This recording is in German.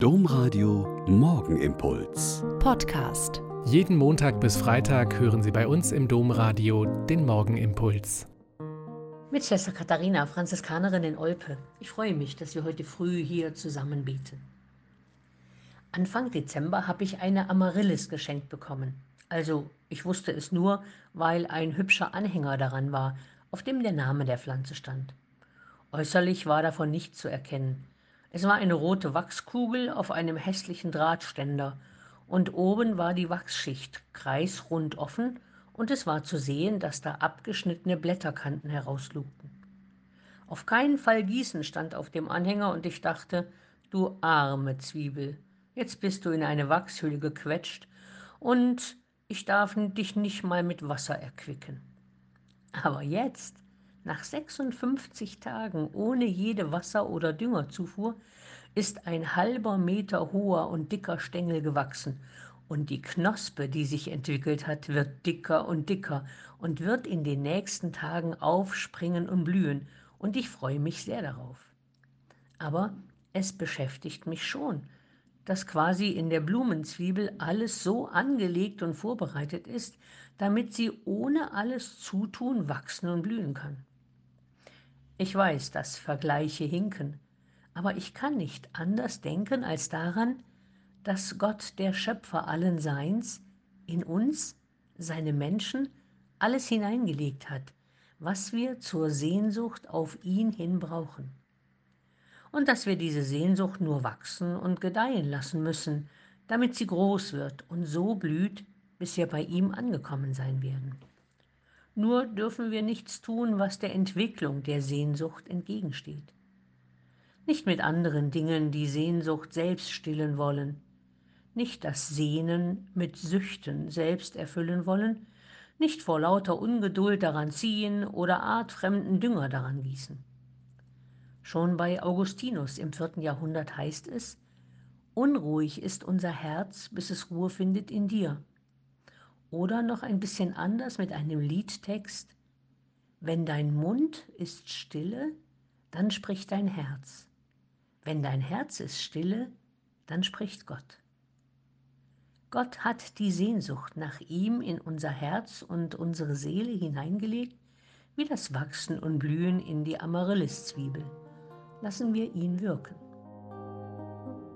Domradio Morgenimpuls. Podcast. Jeden Montag bis Freitag hören Sie bei uns im Domradio den Morgenimpuls. Mit Schwester Katharina, Franziskanerin in Olpe. Ich freue mich, dass wir heute früh hier zusammen beten. Anfang Dezember habe ich eine Amaryllis geschenkt bekommen. Also, ich wusste es nur, weil ein hübscher Anhänger daran war, auf dem der Name der Pflanze stand. Äußerlich war davon nichts zu erkennen. Es war eine rote Wachskugel auf einem hässlichen Drahtständer, und oben war die Wachsschicht kreisrund offen, und es war zu sehen, dass da abgeschnittene Blätterkanten herauslugten. Auf keinen Fall gießen stand auf dem Anhänger, und ich dachte, du arme Zwiebel, jetzt bist du in eine Wachshülle gequetscht, und ich darf dich nicht mal mit Wasser erquicken. Aber jetzt, nach 56 Tagen ohne jede Wasser- oder Düngerzufuhr ist ein halber Meter hoher und dicker Stängel gewachsen und die Knospe, die sich entwickelt hat, wird dicker und dicker und wird in den nächsten Tagen aufspringen und blühen und ich freue mich sehr darauf. Aber es beschäftigt mich schon, dass quasi in der Blumenzwiebel alles so angelegt und vorbereitet ist, damit sie ohne alles Zutun wachsen und blühen kann. Ich weiß, dass Vergleiche hinken, aber ich kann nicht anders denken als daran, dass Gott, der Schöpfer allen Seins, in uns, seine Menschen, alles hineingelegt hat, was wir zur Sehnsucht auf ihn hin brauchen. Und dass wir diese Sehnsucht nur wachsen und gedeihen lassen müssen, damit sie groß wird und so blüht, bis wir bei ihm angekommen sein werden. Nur dürfen wir nichts tun, was der Entwicklung der Sehnsucht entgegensteht. Nicht mit anderen Dingen die Sehnsucht selbst stillen wollen, nicht das Sehnen mit Süchten selbst erfüllen wollen, nicht vor lauter Ungeduld daran ziehen oder artfremden Dünger daran gießen. Schon bei Augustinus im vierten Jahrhundert heißt es, Unruhig ist unser Herz, bis es Ruhe findet in dir. Oder noch ein bisschen anders mit einem Liedtext. Wenn dein Mund ist stille, dann spricht dein Herz. Wenn dein Herz ist stille, dann spricht Gott. Gott hat die Sehnsucht nach ihm in unser Herz und unsere Seele hineingelegt, wie das Wachsen und Blühen in die Amaryllis-Zwiebel. Lassen wir ihn wirken.